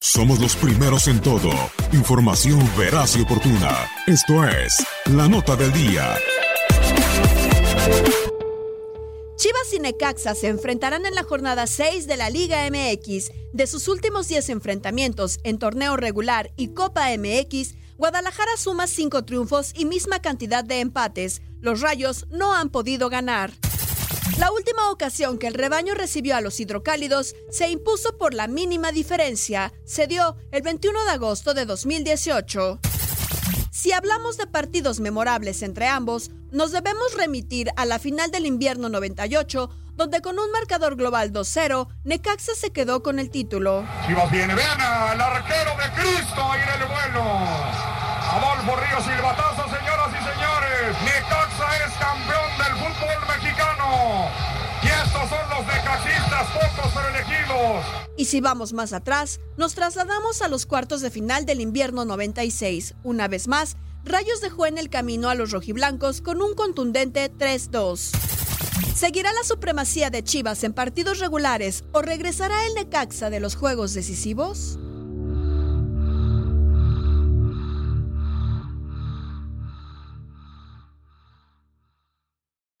Somos los primeros en todo. Información veraz y oportuna. Esto es La Nota del Día. Chivas y Necaxa se enfrentarán en la jornada 6 de la Liga MX. De sus últimos 10 enfrentamientos en torneo regular y Copa MX, Guadalajara suma 5 triunfos y misma cantidad de empates. Los Rayos no han podido ganar. La última ocasión que el rebaño recibió a los hidrocálidos se impuso por la mínima diferencia. Se dio el 21 de agosto de 2018. Si hablamos de partidos memorables entre ambos, nos debemos remitir a la final del invierno 98, donde con un marcador global 2-0, Necaxa se quedó con el título. Chivas viene, vean al arquero de Cristo ahí en el vuelo. Adolfo Ríos Silbatazo, Y si vamos más atrás, nos trasladamos a los cuartos de final del invierno 96. Una vez más, Rayos dejó en el camino a los rojiblancos con un contundente 3-2. ¿Seguirá la supremacía de Chivas en partidos regulares o regresará el Necaxa de los juegos decisivos?